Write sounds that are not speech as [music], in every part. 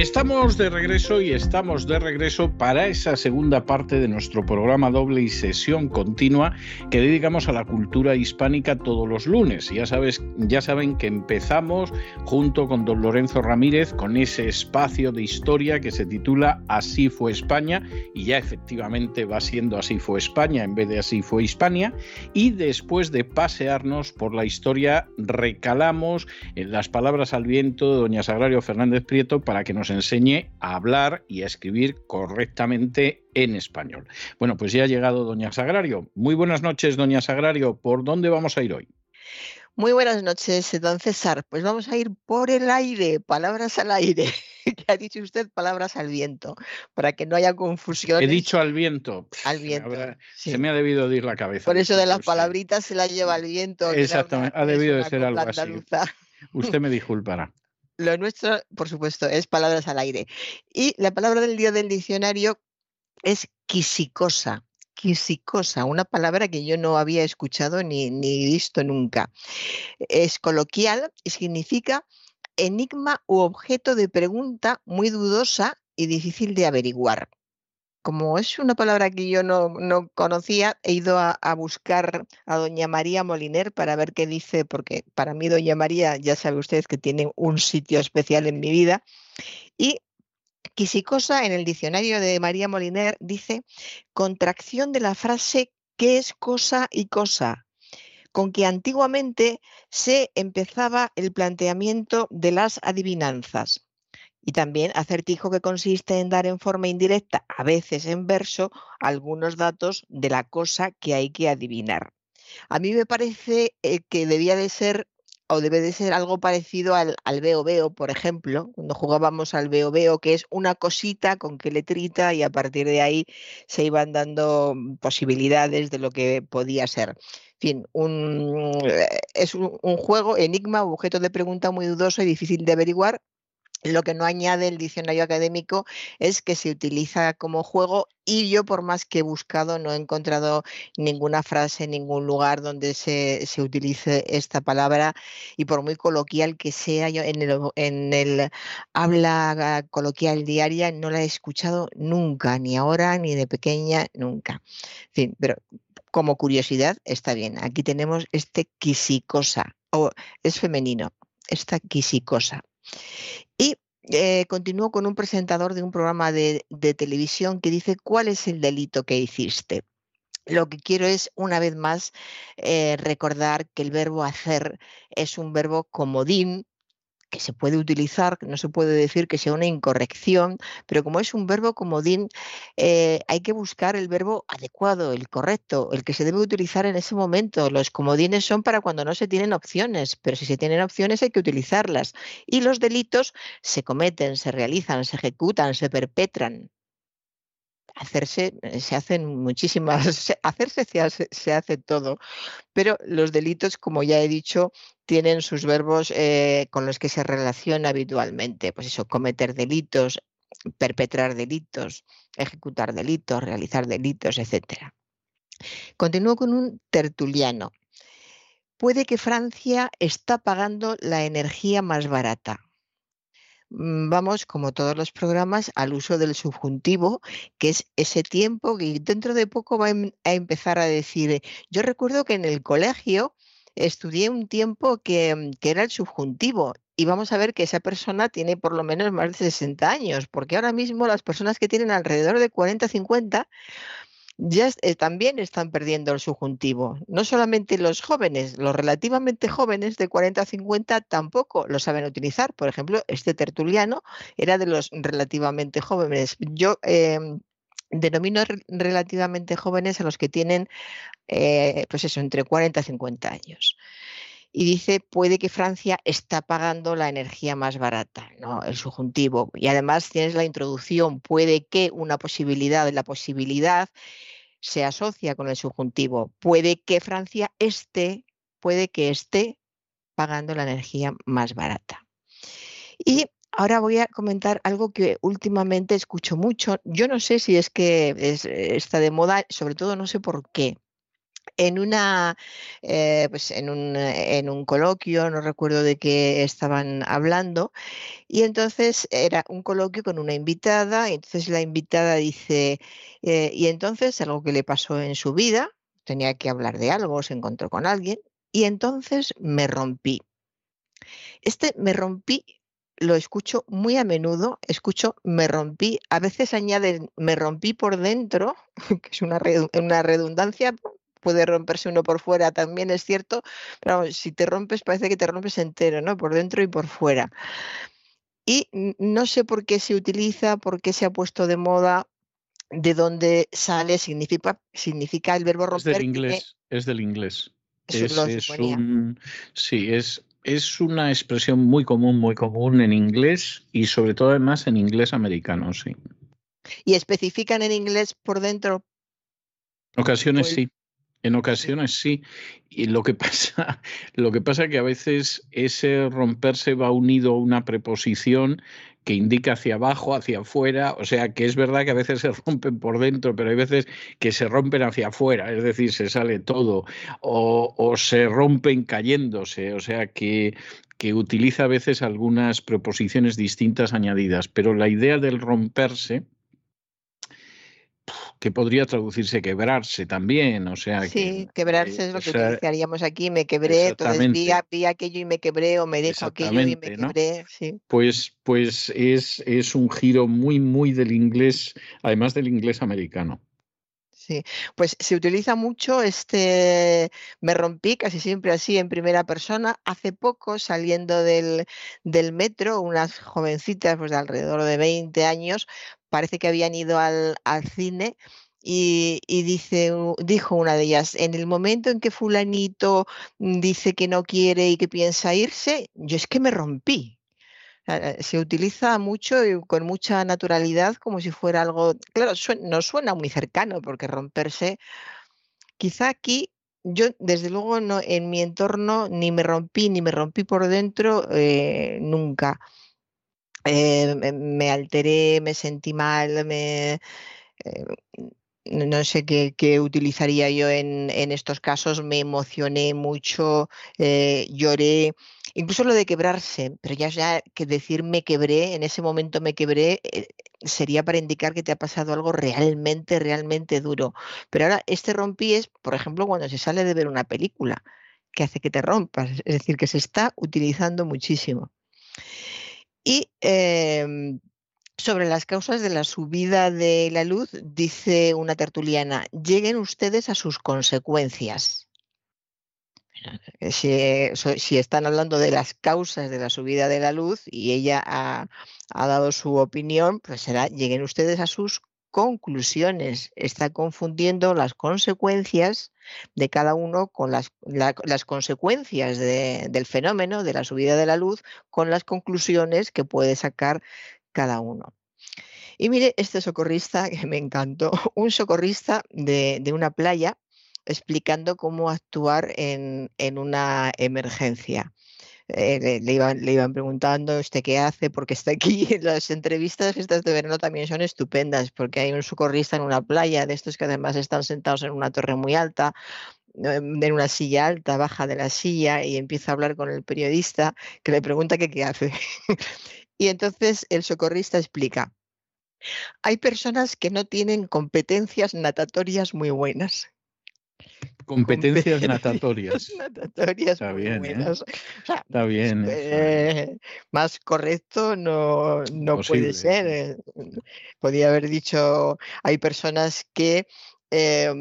Estamos de regreso y estamos de regreso para esa segunda parte de nuestro programa doble y sesión continua que dedicamos a la cultura hispánica todos los lunes. Ya sabes, ya saben que empezamos junto con don Lorenzo Ramírez con ese espacio de historia que se titula Así fue España y ya efectivamente va siendo Así fue España en vez de Así fue Hispania y después de pasearnos por la historia recalamos las palabras al viento de doña Sagrario Fernández Prieto para que nos enseñe a hablar y a escribir correctamente en español. Bueno, pues ya ha llegado doña Sagrario. Muy buenas noches, doña Sagrario. ¿Por dónde vamos a ir hoy? Muy buenas noches, don César. Pues vamos a ir por el aire, palabras al aire. [laughs] que ha dicho usted palabras al viento, para que no haya confusión. He dicho al viento. Al viento. Se me ha debido de ir la cabeza. Por eso de las palabritas se la lleva el viento. Exactamente, ha debido de ser algo así. Usted [laughs] me disculpará. Lo nuestro, por supuesto, es palabras al aire. Y la palabra del día del diccionario es quisicosa. Quisicosa, una palabra que yo no había escuchado ni, ni visto nunca. Es coloquial y significa enigma u objeto de pregunta muy dudosa y difícil de averiguar como es una palabra que yo no, conocía, he ido a, buscar a doña María Moliner para ver qué dice, porque para mí doña María, ya sabe usted que tiene un sitio especial en mi vida. Y quisicosa en el diccionario de María Moliner dice contracción de la frase ¿qué es cosa y cosa? con que antiguamente se empezaba el planteamiento de las adivinanzas Y también acertijo que consiste en dar en forma indirecta, a veces en verso, algunos datos de la cosa que hay que adivinar. A mí me parece eh, que debía de ser o debe de ser algo parecido al, al veo veo, por ejemplo, cuando jugábamos al veo veo, que es una cosita con qué letrita y a partir de ahí se iban dando posibilidades de lo que podía ser. En fin, eh, es un, un juego, enigma, objeto de pregunta muy dudoso y difícil de averiguar, lo que no añade el diccionario académico es que se utiliza como juego y yo por más que he buscado no he encontrado ninguna frase en ningún lugar donde se, utilice esta palabra y por muy coloquial que sea yo en el, en el habla coloquial diaria no la he escuchado nunca, ni ahora ni de pequeña, nunca. En fin, pero como curiosidad está bien. Aquí tenemos este quisicosa, o es femenino, esta quisicosa. Y eh, continúo con un presentador de un programa de, televisión que dice, ¿cuál es el delito que hiciste? Lo que quiero es, una vez más, eh, recordar que el verbo hacer es un verbo comodín que se puede utilizar, no se puede decir que sea una incorrección, pero como es un verbo comodín, eh, hay que buscar el verbo adecuado, el correcto, el que se debe utilizar en ese momento. Los comodines son para cuando no se tienen opciones, pero si se tienen opciones hay que utilizarlas. Y los delitos se cometen, se realizan, se ejecutan, se perpetran hacerse, eh, se hacen muchísimas, [laughs] hacerse se hace, se hace, todo, pero los delitos, como ya he dicho, tienen sus verbos eh, con los que se relaciona habitualmente. Pues eso, cometer delitos, perpetrar delitos, ejecutar delitos, realizar delitos, etc. Continúo con un tertuliano. Puede que Francia está pagando la energía más barata. Mm, vamos, como todos los programas, al uso del subjuntivo, que es ese tiempo que dentro de poco va em, a empezar a decir, yo recuerdo que en el colegio estudié un tiempo que, mm, que era el subjuntivo y vamos a ver que esa persona tiene por lo menos más de 60 años, porque ahora mismo las personas que tienen alrededor de 40, 50 ya eh, también están perdiendo el subjuntivo. No solamente los jóvenes, los relativamente jóvenes de 40 a 50 tampoco lo saben utilizar. Por ejemplo, este tertuliano era de los relativamente jóvenes. Yo em, denomino relativamente jóvenes a los que tienen, eh, pues eso, entre 40 y 50 años y dice puede que Francia está pagando la energía más barata, ¿no? El subjuntivo. Y además tienes la introducción, puede que una posibilidad, la posibilidad se asocia con el subjuntivo. Puede que Francia esté, puede que esté pagando la energía más barata. Y ahora voy a comentar algo que últimamente escucho mucho. Yo no sé si es que está de moda, sobre todo no sé por qué en una eh, pues en un, en un coloquio, no recuerdo de qué estaban hablando, y entonces era un coloquio con una invitada, y entonces la invitada dice, eh, y entonces algo que le pasó en su vida, tenía que hablar de algo, se encontró con alguien, y entonces me rompí. Este me rompí lo escucho muy a menudo, escucho me rompí, a veces añaden me rompí por dentro, [laughs] que es una redundancia, puede romperse uno por fuera, también es cierto, pero si te rompes parece que te rompes entero, ¿no? Por dentro y por fuera. Y no sé por qué se utiliza, por qué se ha puesto de moda, de dónde sale, significa, significa el verbo romper. Es del inglés, es del inglés. Es, un, sí, es, es una expresión muy común, muy común en inglés y sobre todo además en inglés americano, sí. ¿Y especifican en inglés por dentro? Ocasiones sí. En ocasiones sí. Y lo que [laughs] pasa, lo que pasa que a veces ese romperse va unido a una preposición que indica hacia abajo, hacia afuera, o sea que es verdad que a veces se [laughs] rompen por dentro, pero hay veces que se rompen hacia afuera, es decir, se sale todo, o, o se rompen cayéndose, o sea que, que utiliza a veces algunas preposiciones distintas añadidas, pero la idea del romperse, que podría traducirse quebrarse también, o sea. Sí, quebrarse es lo que utilizaríamos aquí, me quebré, entonces vi, aquello y me quebré, o me dejo aquello y me quebré. Pues, pues es, es un giro muy, muy del inglés, además del inglés americano. Sí, pues se utiliza mucho este me rompí casi siempre así en primera persona. Hace poco, saliendo del, del metro, unas jovencitas pues, de alrededor de 20 años, parece que habían ido al, al cine y, y, dice, dijo una de ellas, en el momento en que fulanito dice que no quiere y que piensa irse, yo es que me rompí. Se utiliza mucho y con mucha naturalidad como si fuera algo, claro, no suena muy cercano porque romperse, quizá aquí yo desde luego no, en mi entorno ni me rompí ni me rompí por dentro eh, nunca. Eh, me alteré, me sentí mal, me, no sé qué, utilizaría yo en, estos casos, me emocioné mucho, lloré, Incluso lo de quebrarse, pero ya, que decir me quebré, en ese momento me quebré, eh, sería para indicar que te ha pasado algo realmente, realmente duro. Pero ahora este rompí es, por ejemplo, cuando se sale de ver una película, que hace que te rompas, es decir, que se está utilizando muchísimo. Y em, sobre las causas de la subida de la luz, dice una tertuliana, lleguen ustedes a sus consecuencias. Si, están hablando de las causas de la subida de la luz y ella ha, dado su opinión, pues será, lleguen ustedes a sus conclusiones. Está confundiendo las consecuencias de cada uno con las, consecuencias del fenómeno de la subida de la luz con las conclusiones que puede sacar cada uno. Y mire, este socorrista [laughs] que me encantó, un socorrista de una playa explicando cómo actuar en, una emergencia. Eh, le, iban, le, iban, preguntando usted qué hace, porque está aquí. [laughs] Las entrevistas estas de verano también son estupendas, porque hay un socorrista en una playa, de estos que además están sentados en una torre muy alta, em, en una silla alta, baja de la silla y empieza a hablar con el periodista que le pregunta qué hace. [laughs] y entonces el socorrista explica, hay personas que no tienen competencias natatorias muy buenas Competencias natatorias. [laughs] natatorias. [laughs] Está bien. ¿eh? está bien. Eh, más correcto no, no puede ser. Eh, podía haber dicho, hay personas que eh,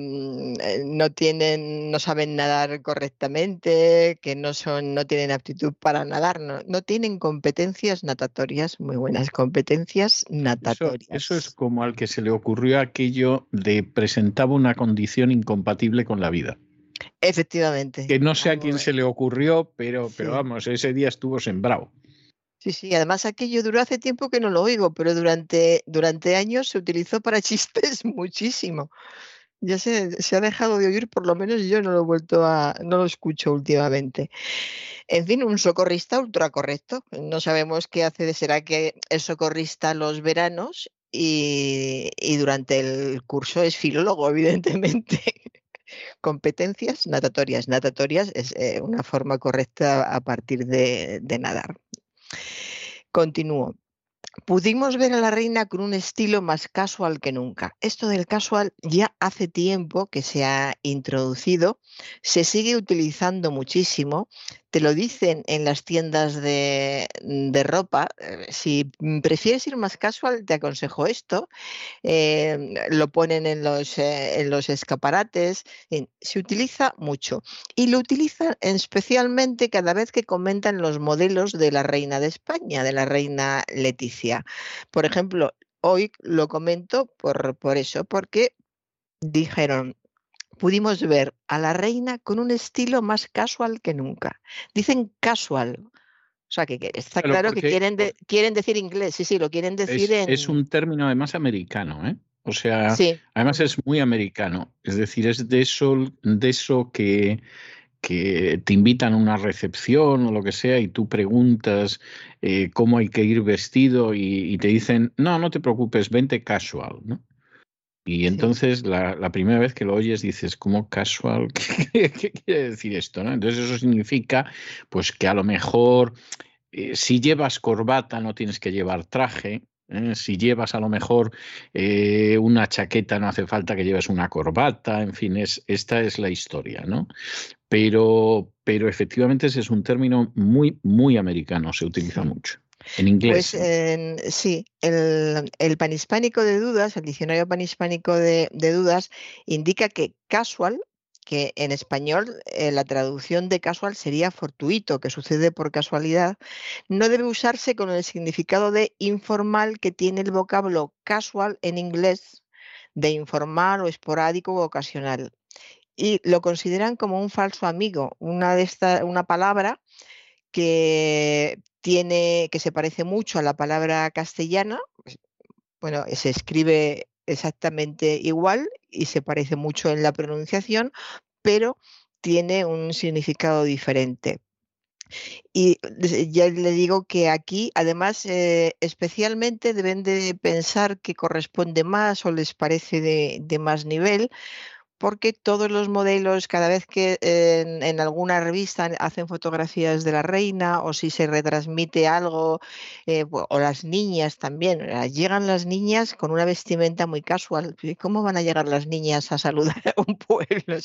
no tienen, no saben nadar correctamente, que no son, no tienen aptitud para nadar, no, tienen competencias natatorias muy buenas, competencias natatorias. Eso, es como al que se le ocurrió aquello de presentaba una condición incompatible con la vida. Efectivamente. Que no sé a quién se le ocurrió, pero, pero vamos, ese día estuvo sembrado. Sí, sí, además aquello duró hace tiempo que no lo oigo, pero durante, durante años se utilizó para [laughs] chistes muchísimo ya se, ha dejado de oír, por lo menos yo no lo he vuelto a, no lo escucho últimamente. En fin, un socorrista ultra correcto. No sabemos qué hace, será que es socorrista los veranos y, durante el curso es filólogo, [laughs] evidentemente. Competencias natatorias. Natatorias es eh, una forma correcta a partir de, de nadar. Continúo. Pudimos ver a la reina con un estilo más casual que nunca. Esto del casual ya hace tiempo que se ha introducido, se sigue utilizando muchísimo, te lo dicen en las tiendas de, ropa. Eh, si prefieres ir más casual, te aconsejo esto. Eh, lo ponen en los, eh, en los escaparates. se utiliza mucho. Y lo utilizan especialmente cada vez que comentan los modelos de la reina de España, de la reina Leticia. Por ejemplo, hoy lo comento por, por eso, porque dijeron, pudimos ver a la reina con un estilo más casual que nunca. Dicen casual. O sea, que, está claro que quieren, quieren decir inglés. Sí, sí, lo quieren decir es, en... Es un término además americano, ¿eh? O sea, además es muy americano. Es decir, es de eso, de eso que, que te invitan a una recepción o lo que sea y tú preguntas eh, cómo hay que ir vestido y, y, te dicen, no, no te preocupes, vente casual, ¿no? Y entonces la, primera vez que lo oyes dices, ¿cómo casual? [laughs] ¿Qué, quiere decir esto? ¿no? Entonces eso significa pues que a lo mejor eh, si llevas corbata no tienes que llevar traje. ¿Eh? Si llevas a lo mejor eh, una chaqueta no hace falta que lleves una corbata. En fin, es, esta es la historia, ¿no? Pero, pero efectivamente ese es un término muy, muy americano, se utiliza mucho. En inglés. Pues sí, el, panhispánico de dudas, el diccionario panhispánico de, de dudas, indica que casual que en español eh, la traducción de casual sería fortuito, que sucede por casualidad, no debe usarse con el significado de informal que tiene el vocablo casual en inglés, de informal o esporádico o ocasional. Y lo consideran como un falso amigo, una, una palabra que tiene, que se parece mucho a la palabra castellana, pues, bueno, se escribe exactamente igual y se parece mucho en la pronunciación, pero tiene un significado diferente. Y ya le digo que aquí, además, eh, especialmente deben de pensar que corresponde más o les parece de más nivel, porque todos los modelos, cada vez que en, alguna revista hacen fotografías de la reina o si se retransmite algo, eh, o las niñas también, llegan las niñas con una vestimenta muy casual. ¿Cómo van a llegar las niñas a saludar [laughs] a un pueblo?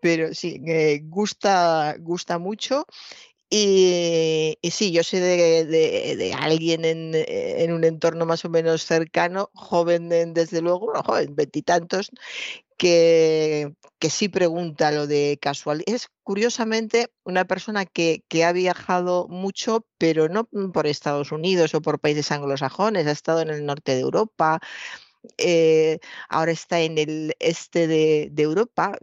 pero sí, eh, gusta, gusta mucho y, sí, yo sé de, alguien en, un entorno más o menos cercano, joven desde luego, joven, veintitantos, que, que sí pregunta lo de casual. Es curiosamente una persona que, que, ha viajado mucho, pero no por Estados Unidos o por países anglosajones, ha estado en el norte de Europa, eh, ahora está en el este de, Europa,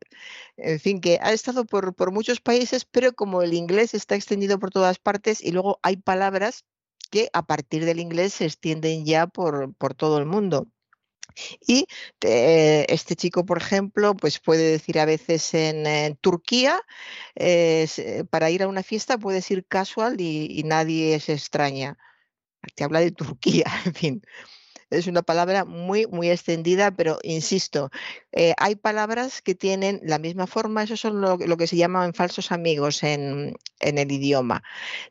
en fin, que ha estado por, por, muchos países, pero como el inglés está extendido por todas partes y luego hay palabras que a partir del inglés se extienden ya por, por todo el mundo. Y eh, este chico, por ejemplo, pues puede decir a veces en, Turquía, eh, para ir a una fiesta puedes ir casual y, nadie se extraña. Te habla de Turquía, [laughs] en fin es una palabra muy, muy extendida, pero insisto, eh, hay palabras que tienen la misma forma, eso son lo, que se llaman falsos amigos en, el idioma.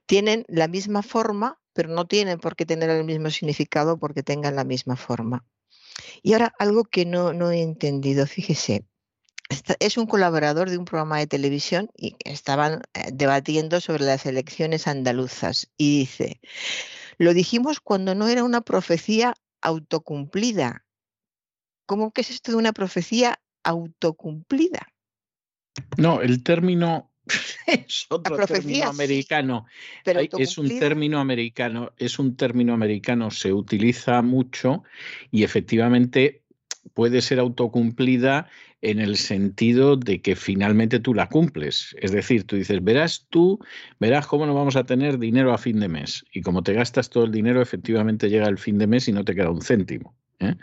Tienen la misma forma, pero no tienen por qué tener el mismo significado porque tengan la misma forma. Y ahora algo que no, no he entendido, fíjese. Es un colaborador de un programa de televisión y estaban eh, debatiendo sobre las elecciones andaluzas y dice, lo dijimos cuando no era una profecía autocumplida. ¿Cómo que es esto de una profecía autocumplida? No, el término [laughs] es otro término americano. es un término americano, es un término americano, se utiliza mucho y efectivamente puede ser autocumplida en el sentido de que finalmente tú la cumples. Es decir, tú dices, verás tú, verás cómo no vamos a tener dinero a fin de mes. Y como te gastas todo el dinero, efectivamente llega el fin de mes y no te queda un céntimo. ¿Eh?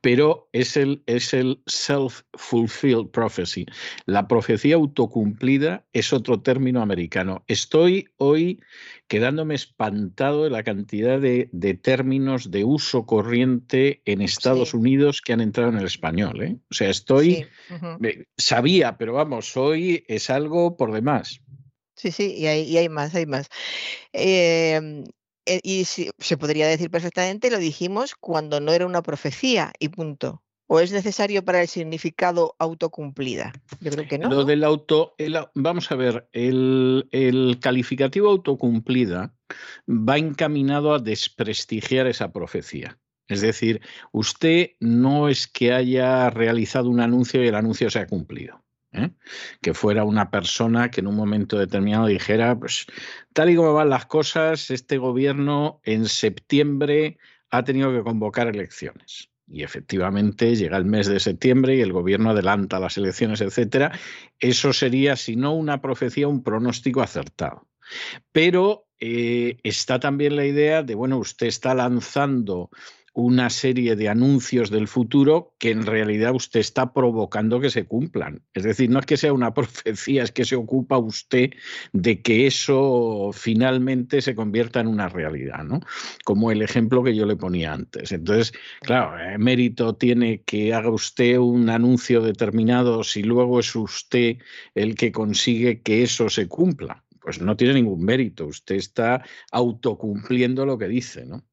Pero es el, es el self-fulfilled prophecy. La profecía autocumplida es otro término americano. Estoy hoy quedándome espantado de la cantidad de, términos de uso corriente en Estados Unidos que han entrado en el español. ¿eh? O sea, estoy, sabía, pero vamos, hoy es algo por demás. Sí, sí, y hay, hay más, hay más. Eh, y se podría decir perfectamente, lo dijimos cuando no era una profecía y punto. ¿O es necesario para el significado autocumplida? Yo creo que no. Lo del auto, vamos a ver, el, el, calificativo autocumplida va encaminado a desprestigiar esa profecía. Es decir, usted no es que haya realizado un anuncio y el anuncio se ha cumplido. ¿Eh? que fuera una persona que en un momento determinado dijera, pues tal y como van las cosas, este gobierno en septiembre ha tenido que convocar elecciones. Y efectivamente llega el mes de septiembre y el gobierno adelanta las elecciones, etcétera. Eso sería, si no una profecía, un pronóstico acertado. Pero eh, está también la idea de, bueno, usted está lanzando una serie de anuncios del futuro que en realidad usted está provocando que se cumplan. Es decir, no es que sea una [laughs] profecía, es que se ocupa usted de que eso finalmente se convierta en una realidad, ¿no? Como el ejemplo que yo le ponía antes. Entonces, claro, eh, mérito tiene que haga usted un anuncio determinado si luego es usted el que consigue que eso se cumpla. Pues no tiene ningún mérito, usted está autocumpliendo lo que dice, ¿no?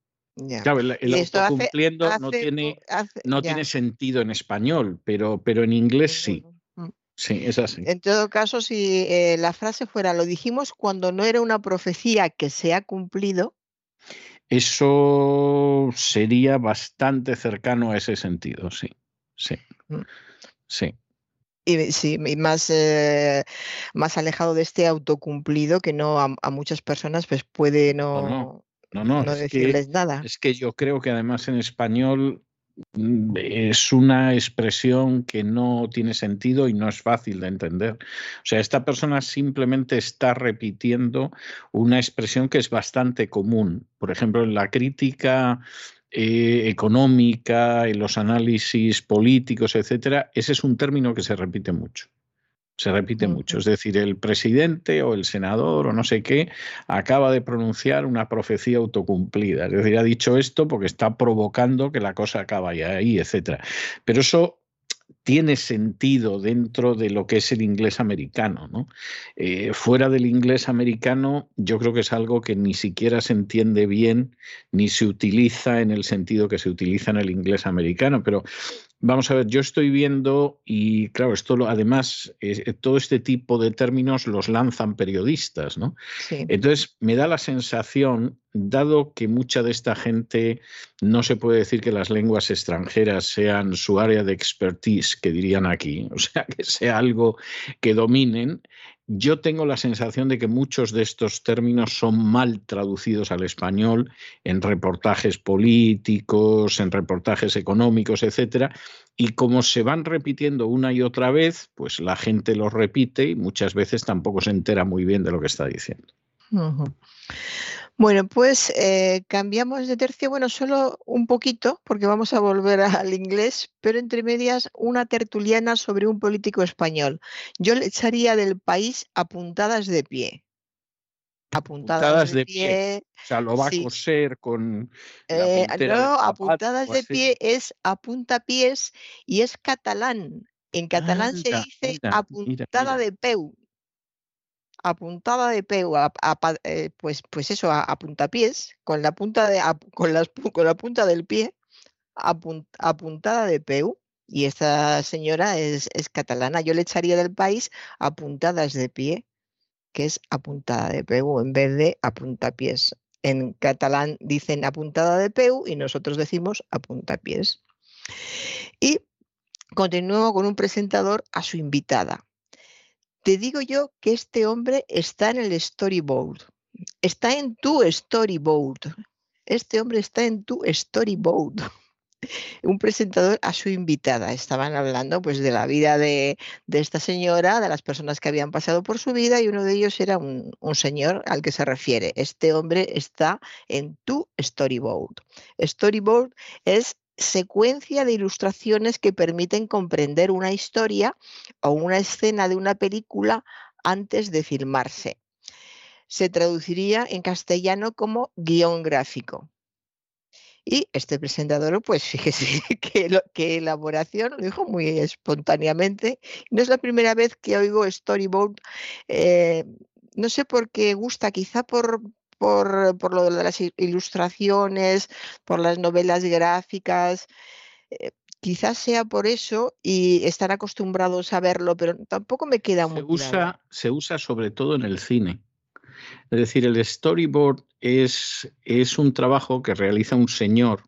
Claro, el, autocumpliendo no, tiene, no tiene sentido en español, pero, pero en inglés sí. Mm. Sí, es así. En todo caso, si eh, la frase fuera, lo dijimos cuando no era una profecía que se ha cumplido. Eso sería bastante cercano a ese sentido, sí. Sí. Mm. Sí. Y sí, más, eh, más alejado de este autocumplido que no a, muchas personas pues puede no, no, no, decirles nada. Es que yo creo que además en español Mm, es una expresión que no tiene sentido y no es fácil de entender. O sea, esta persona simplemente está repitiendo una expresión que es bastante común. Por ejemplo, en la crítica eh, económica, en los análisis políticos, etcétera, ese es un término que se repite mucho se repite mucho. Es decir, el presidente o el senador o no sé qué acaba de pronunciar una profecía autocumplida. Es decir, ha dicho esto porque está provocando que la cosa acabe ahí, etcétera. Pero eso tiene sentido dentro de lo que es el inglés americano. ¿no? Eh, fuera del inglés americano, yo creo que es algo que ni siquiera se entiende bien ni se utiliza en el sentido que se utiliza en el inglés americano. Pero Vamos a ver, yo estoy viendo, y claro, esto además, eh, todo este tipo de términos los lanzan periodistas, ¿no? Entonces, me da la sensación, dado que mucha de esta gente no se puede decir que las lenguas extranjeras sean su área de expertise, que dirían aquí, [laughs] o sea, que sea algo que dominen, yo tengo la sensación de que muchos de estos términos son mal traducidos al español en reportajes políticos, en reportajes económicos, etcétera, y como se van repitiendo una y otra vez, pues la gente los repite y muchas veces tampoco se entera muy bien de lo que está diciendo. Bueno, pues eh, cambiamos de tercio, bueno, solo un poquito, porque vamos a volver [laughs] al inglés, pero entre medias una tertuliana sobre un político español. Yo le echaría del país apuntadas de pie. Apuntadas, de, pie. O sea, lo va a coser con. Eh, no, apuntadas de pie es apuntapiés y es catalán. En catalán se dice apuntada de peu apuntada de peu, eh, pues, pues eso, a, puntapiés, con la punta, de, [laughs] con, la punta del pie, apuntada de peu. Y esta señora es, catalana. Yo le echaría del país apuntadas de pie, que es apuntada de peu en vez de apuntapiés. En catalán dicen apuntada de peu y nosotros decimos apuntapiés. Y continúo con un presentador a su invitada. Te digo yo que este hombre está en el storyboard, está en tu storyboard. Este hombre está en tu storyboard. [laughs] Un presentador a su invitada. Estaban hablando pues de la vida de, esta señora, de las personas que habían pasado por su vida y uno de ellos era un, un señor al que se refiere. Este hombre está en tu storyboard. Storyboard es secuencia de ilustraciones que permiten comprender una historia o una escena de una película antes de filmarse. Se traduciría en castellano como guion gráfico. Y este presentador, pues [laughs] fíjese qué elaboración, lo dijo muy espontáneamente. No es la primera vez que oigo storyboard. Eh, no sé por qué gusta, quizá por, por, lo de las ilustraciones, por las novelas gráficas. Eh, quizás sea por eso y están acostumbrados a verlo, pero tampoco me queda se muy usa, Se usa sobre todo en el cine. Es decir, el storyboard es, es un trabajo que realiza un señor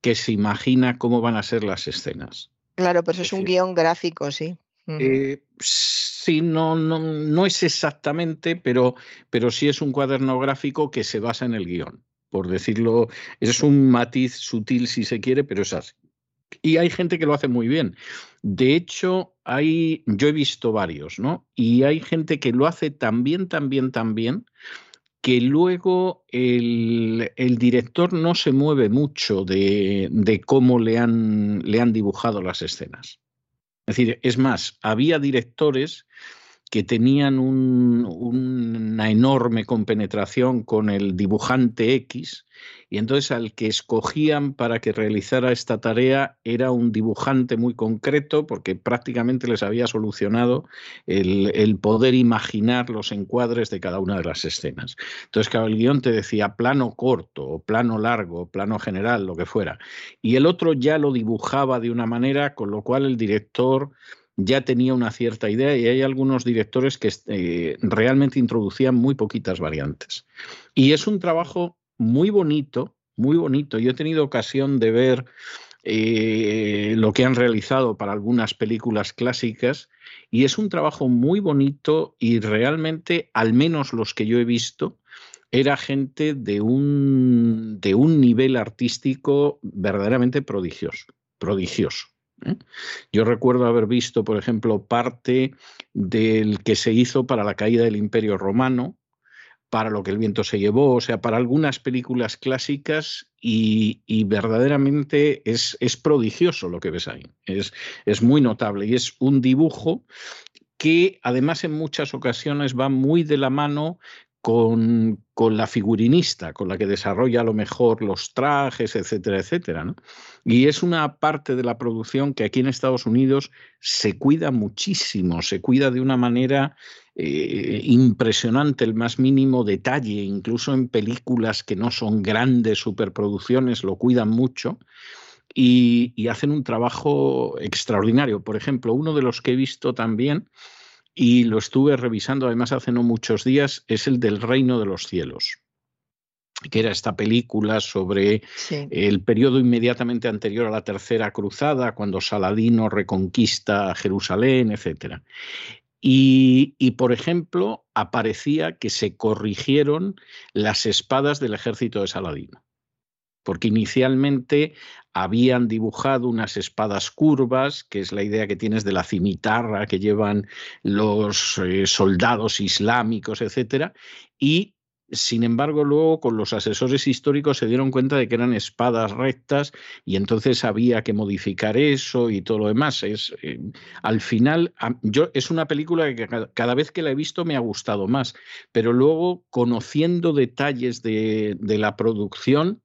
que se imagina cómo van a ser las escenas. Claro, pero eso es, un guion gráfico, sí. Eh, sí, no, no, no, es exactamente, pero, pero sí es un cuaderno gráfico que se basa en el guion, por decirlo. Es un matiz sutil si se quiere, pero es así. Y hay gente que lo hace muy bien. De hecho, hay, yo he visto varios, ¿no? Y hay gente que lo hace tan bien, tan bien, tan bien, que luego el, el director no se mueve mucho de, de cómo le han, le han dibujado las escenas. Es decir, es más, había directores que tenían una enorme compenetración con el dibujante X y entonces al que escogían para que realizara esta tarea era un dibujante muy concreto porque prácticamente les había solucionado el, poder imaginar los encuadres de cada una de las escenas. Entonces, claro, el guion te decía plano corto o plano largo, plano general, lo que fuera. Y el otro ya lo dibujaba de una manera con lo cual el director ya tenía una cierta idea y hay algunos directores que eh, realmente introducían muy poquitas variantes. Y es un trabajo muy bonito, muy bonito. Yo he tenido ocasión de ver eh, lo que han realizado para algunas películas clásicas y es un trabajo muy bonito y realmente, al menos los que yo he visto, era gente de un, de un nivel artístico verdaderamente prodigioso, prodigioso. ¿Eh? Yo recuerdo haber visto, por ejemplo, parte del que se hizo para la caída del Imperio Romano, para lo que el viento se llevó, o sea, para algunas películas clásicas y, verdaderamente es, es, prodigioso lo que ves ahí. Es, es muy notable y es un dibujo que además en muchas ocasiones va muy de la mano con, con, la figurinista, con la que desarrolla a lo mejor los trajes, etcétera, etcétera. ¿no? Y es una parte de la producción que aquí en Estados Unidos se cuida muchísimo, se cuida de una manera eh, impresionante, el más mínimo detalle, incluso en películas que no son grandes superproducciones, lo cuidan mucho. Y, y hacen un trabajo extraordinario. Por ejemplo, uno de los que he visto también y lo estuve revisando además hace no muchos días, es el del Reino de los Cielos que era esta película sobre el periodo inmediatamente anterior a la Tercera Cruzada, cuando Saladino reconquista Jerusalén, etc. Y, y, por ejemplo, aparecía que se corrigieron las espadas del ejército de Saladino porque inicialmente habían dibujado unas espadas curvas, que es la idea que tienes de la cimitarra que llevan los eh, soldados islámicos, etcétera, y sin embargo, luego con los asesores históricos se dieron cuenta de que eran espadas rectas y entonces había que modificar eso y todo lo demás. Es, eh, al final, yo, es una película que cada, vez que la he visto me ha gustado más, pero luego conociendo detalles de, de la producción,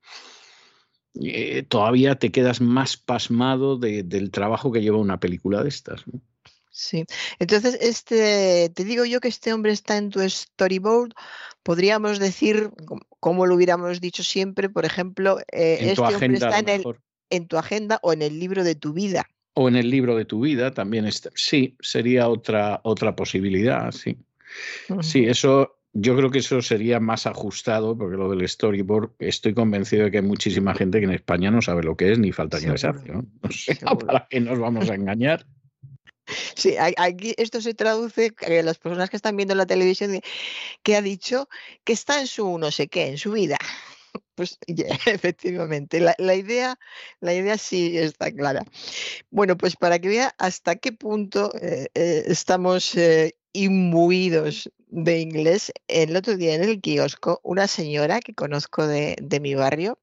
eh, todavía te quedas más pasmado del trabajo que lleva una película de estas. Sí, entonces este, te digo yo que este hombre está en tu storyboard, podríamos decir, como lo hubiéramos dicho siempre, por ejemplo, eh, este hombre está en, el, en tu agenda o en el libro de tu vida. O en el libro de tu vida también está. Sí, sería otra, otra posibilidad, sí. Sí, eso yo creo que eso sería más ajustado, porque lo del storyboard, estoy convencido de que hay muchísima gente que en España no sabe lo que es, ni falta que hace. ¿no? ¿para qué nos vamos a engañar? Sí, aquí esto se traduce a las personas que están viendo la televisión que ha dicho que está en su no sé qué, en su vida. [laughs] Pues [laughs] efectivamente, la, idea, la idea sí está clara. Bueno, pues para que vea hasta qué punto eh, eh, estamos eh, imbuidos de inglés. El otro día en el kiosco, una señora que conozco de, mi barrio,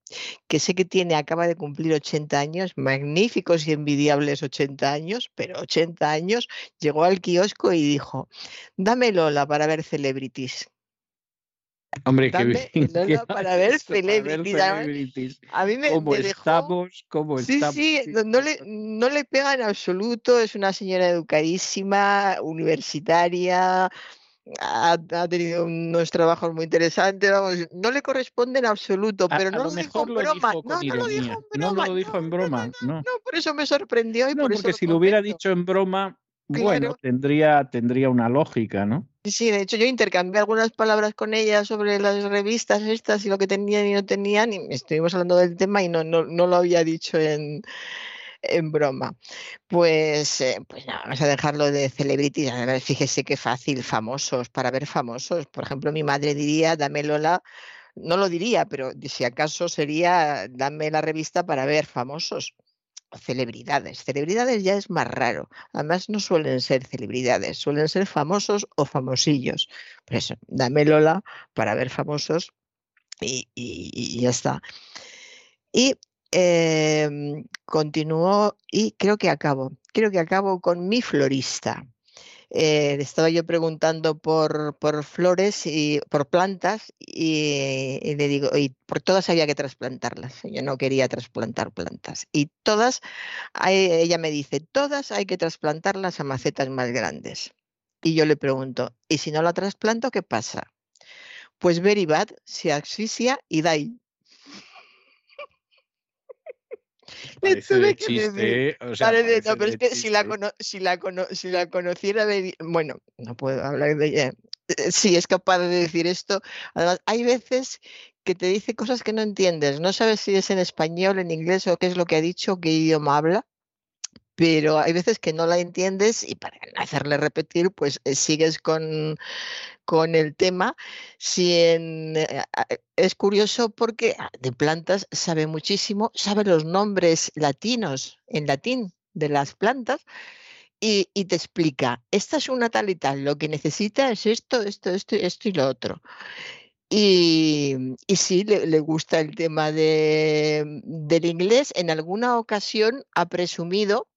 que sé que tiene, acaba de cumplir 80 años, magníficos y envidiables 80 años, pero 80 años, llegó al kiosco y dijo, dame Lola para ver celebrities. Hombre, qué bien. [laughs] para ver celebrities. A mí me, ¿Cómo dejó... estamos? ¿Cómo sí, Sí, no le, no le pega en absoluto. Es una señora educadísima, universitaria, ha, tenido unos trabajos muy interesantes, vamos, no le corresponde en absoluto, pero no, lo dijo en broma. No, no, lo dijo en broma. No lo dijo en broma. No, por eso me sorprendió. Y por porque eso si lo hubiera dicho en broma, bueno, tendría, tendría una lógica, ¿no? Sí, de hecho yo intercambié algunas palabras con ella sobre las revistas estas y lo que tenían y no tenían, y estuvimos hablando del tema y no, no, no lo había dicho en, en broma. Pues, eh, pues nada, vamos a dejarlo de celebrities. Fíjese qué fácil, famosos, para ver famosos. Por ejemplo, mi madre diría, dame Lola, no lo diría, pero si acaso sería, dame la revista para ver famosos celebridades. Celebridades ya es más raro. Además, no suelen ser celebridades, suelen ser famosos o famosillos. Por eso, dame Lola para ver famosos y, y ya está. Y eh, continuó y creo que acabo, creo que acabo con mi florista. Eh, estaba yo preguntando por, por, flores y por plantas y, le digo, y por todas había que trasplantarlas. Yo no quería trasplantar plantas. Y todas, ella me dice, todas hay que trasplantarlas a macetas más grandes. Y yo le pregunto, ¿y si no la trasplanto, qué pasa? Pues very bad, se asfixia y da Parece chiste, o sea, no, pero es que si la, si, la si la conociera, bueno, no puedo hablar de ella. Eh, sí, es capaz de decir esto. Además, hay veces que te dice cosas que no entiendes. No sabes si es en español, en inglés o qué es lo que ha dicho, qué idioma habla pero hay veces que no la entiendes y para hacerle repetir, pues eh, sigues con, con, el tema. Si eh, es curioso porque ah, de plantas sabe muchísimo, sabe los nombres latinos en latín de las plantas. Y, te explica, esta es una tal y tal, lo que necesita es esto, esto, esto, esto y lo otro. Y, y sí, le, gusta el tema de, del inglés. En alguna ocasión ha presumido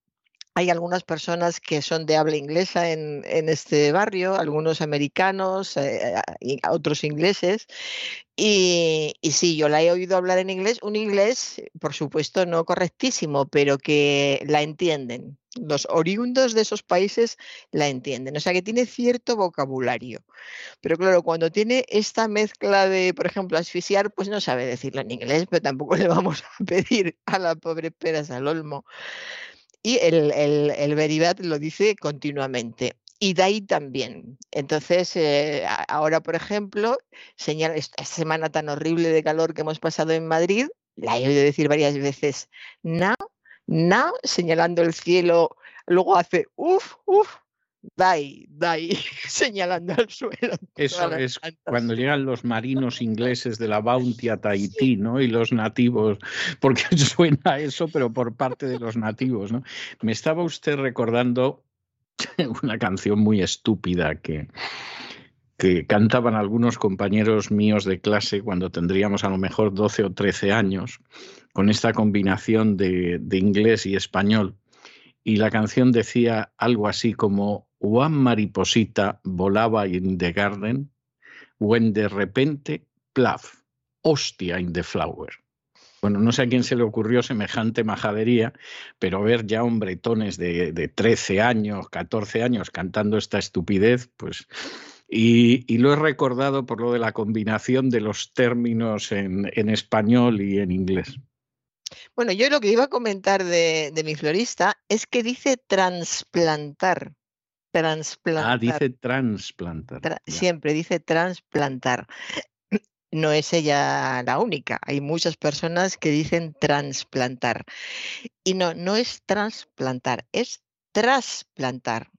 hay algunas personas que son de habla inglesa en, este barrio, algunos americanos, eh, y otros ingleses. Y, y, sí, yo la he oído hablar en inglés, un inglés, por supuesto, no correctísimo, pero que la entienden. Los oriundos de esos países la entienden. O sea que tiene cierto vocabulario. Pero claro, cuando tiene esta mezcla de, por ejemplo, asfixiar, pues no sabe decirlo en inglés, pero tampoco [laughs] le vamos a pedir a la pobre Peras al Olmo y el, el, lo dice continuamente. Y ahí también. Entonces, eh, ahora, por ejemplo, señala esta semana tan horrible de calor que hemos pasado en Madrid, la he oído decir varias veces, now, now, señalando el cielo, luego hace uff, uff, Dai, Dai, [laughs] señalando al suelo. Eso es cuando llegan los marinos ingleses de la Bounty a Tahití, ¿no? Y los nativos, [laughs] porque [laughs] suena eso, pero por parte de los nativos, ¿no? Me estaba usted recordando una canción muy estúpida que, que cantaban algunos compañeros míos de clase cuando tendríamos a lo mejor 12 o 13 años, con esta combinación de, de inglés y español. Y la canción decía algo así como One mariposita volaba in the garden, when de repente, plaf, hostia in the flower. Bueno, no sé a quién se le ocurrió semejante majadería, pero ver ya hombretones de, de 13 años, 14 años cantando esta estupidez, pues... Y, lo he recordado por lo de la combinación de los términos en, en español y en inglés. Bueno, yo lo que iba a comentar de, de mi florista es que dice transplantar. Transplantar. Ah, dice transplantar. siempre dice transplantar. [clears throat] No es ella la única. Hay muchas personas que dicen transplantar. Y no, no es transplantar, es trasplantar.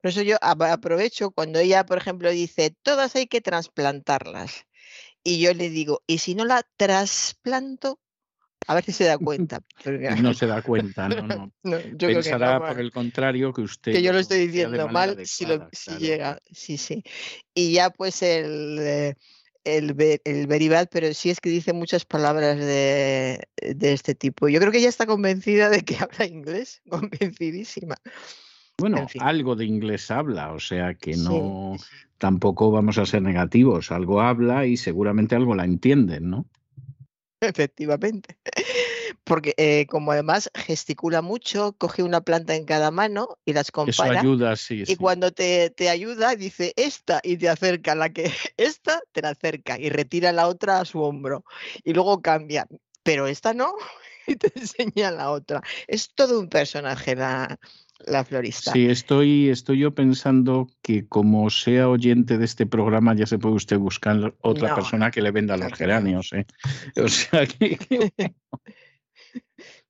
Por eso yo aprovecho cuando ella, por ejemplo, dice, todas hay que trasplantarlas. Y yo le digo, ¿y si no la trasplanto? A ver si se da cuenta. [laughs] no se da cuenta, no, [laughs] no. Pensará por el contrario que usted. Que yo lo estoy diciendo mal si, llega. Sí, sí. Y ya pues el, eh, el, el Beribat, pero sí es que dice muchas palabras de, de, este tipo. Yo creo que ella está convencida de que [laughs] habla inglés, convencidísima. Bueno, algo de inglés habla, o sea que no, tampoco vamos a ser negativos. Algo habla y seguramente algo la entienden, ¿no? Efectivamente. Porque eh, como además gesticula mucho, coge una planta en cada mano y las compara. Eso ayuda, sí. Y cuando te, te, ayuda, dice esta y te acerca la que [laughs] esta, te la acerca y retira la otra a su hombro. Y luego cambia. Pero esta no, [laughs] y te enseña la otra. Es todo un personaje la, la florista. Sí, estoy, estoy yo pensando que como sea oyente de este programa, ya se puede usted buscar otra persona que le venda [laughs] los geranios. ¿eh? [laughs] O sea que... [laughs]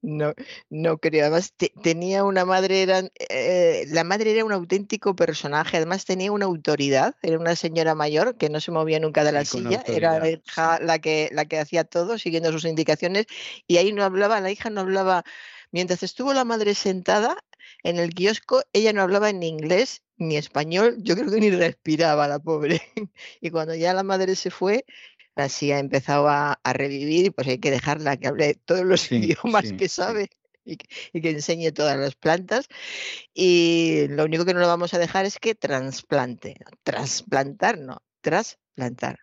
No, no creo. Además, tenía una madre, era, eh, la madre era un auténtico personaje. Además, tenía una autoridad. Era una señora mayor que no se movía nunca de la silla. Era la hija la que, la que hacía todo, siguiendo sus indicaciones. Y ahí no hablaba, la hija no hablaba. Mientras estuvo la madre sentada, en el kiosco ella no hablaba ni inglés ni español, yo creo que ni respiraba la pobre. [laughs] Y cuando ya la madre se fue, así ha empezado a, revivir y pues hay que dejarla que hable todos los [laughs] idiomas que sabe. Y que, enseñe todas las plantas. Y lo único que no lo vamos a dejar es que trasplante. Trasplantar, no, trasplantar.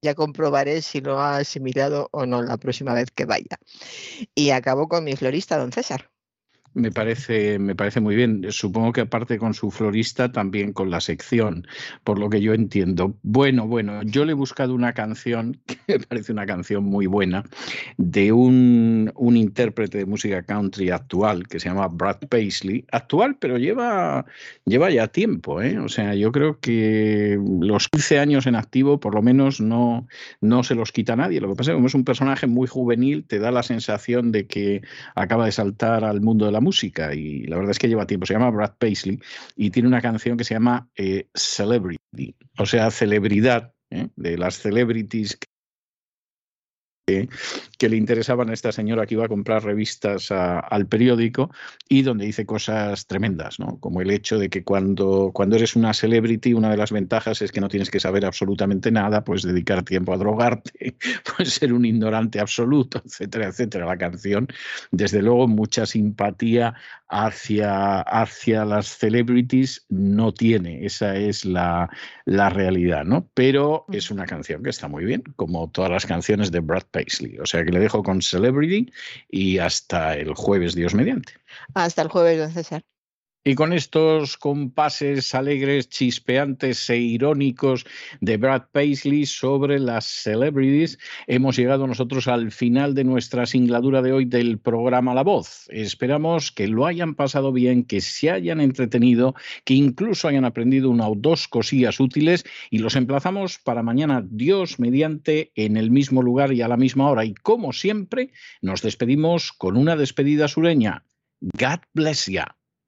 Ya comprobaré si lo ha asimilado o no la próxima vez que vaya. Y acabo con mi florista, don César. Me parece, me parece muy bien. Supongo que aparte con su florista, también con la sección, por lo que yo entiendo. Bueno, bueno, yo le he buscado una canción [laughs] que me parece una canción muy buena de un, un intérprete de música country actual que se llama Brad Paisley. Actual, pero lleva, lleva ya tiempo. ¿eh? O sea, yo creo que los 15 años en activo, por lo menos, no, no se los quita nadie. Lo que pasa es que como es un personaje muy juvenil, te da la sensación de que acaba de saltar al mundo de la música y la verdad es que lleva tiempo. Se llama Brad Paisley y tiene una canción que se llama eh, Celebrity, o sea, celebridad, ¿eh? de las celebrities que, le interesaban a esta señora que iba a comprar revistas al periódico y donde dice cosas tremendas, ¿no? Como el hecho de que cuando, cuando eres una celebrity, una de las ventajas es que no tienes que saber absolutamente nada, pues dedicar tiempo a drogarte, [laughs] pues ser un ignorante absoluto, etcétera, etcétera. La canción, desde luego, mucha simpatía hacia, hacia las celebrities no tiene, esa es la, la realidad, ¿no? Pero es una canción que está muy bien, como todas las canciones de Brad Paisley. O sea que le dejo con Celebrity y hasta el jueves, Dios mediante. Hasta el jueves, don César. Y con estos compases alegres, chispeantes e irónicos de Brad Paisley sobre las celebrities, hemos llegado nosotros al final de nuestra singladura de hoy del programa La Voz. Esperamos que lo hayan pasado bien, que se hayan entretenido, que incluso hayan aprendido una o dos cosillas útiles y los emplazamos para mañana, Dios mediante, en el mismo lugar y a la misma hora. Y como siempre, nos despedimos con una despedida sureña. God bless you.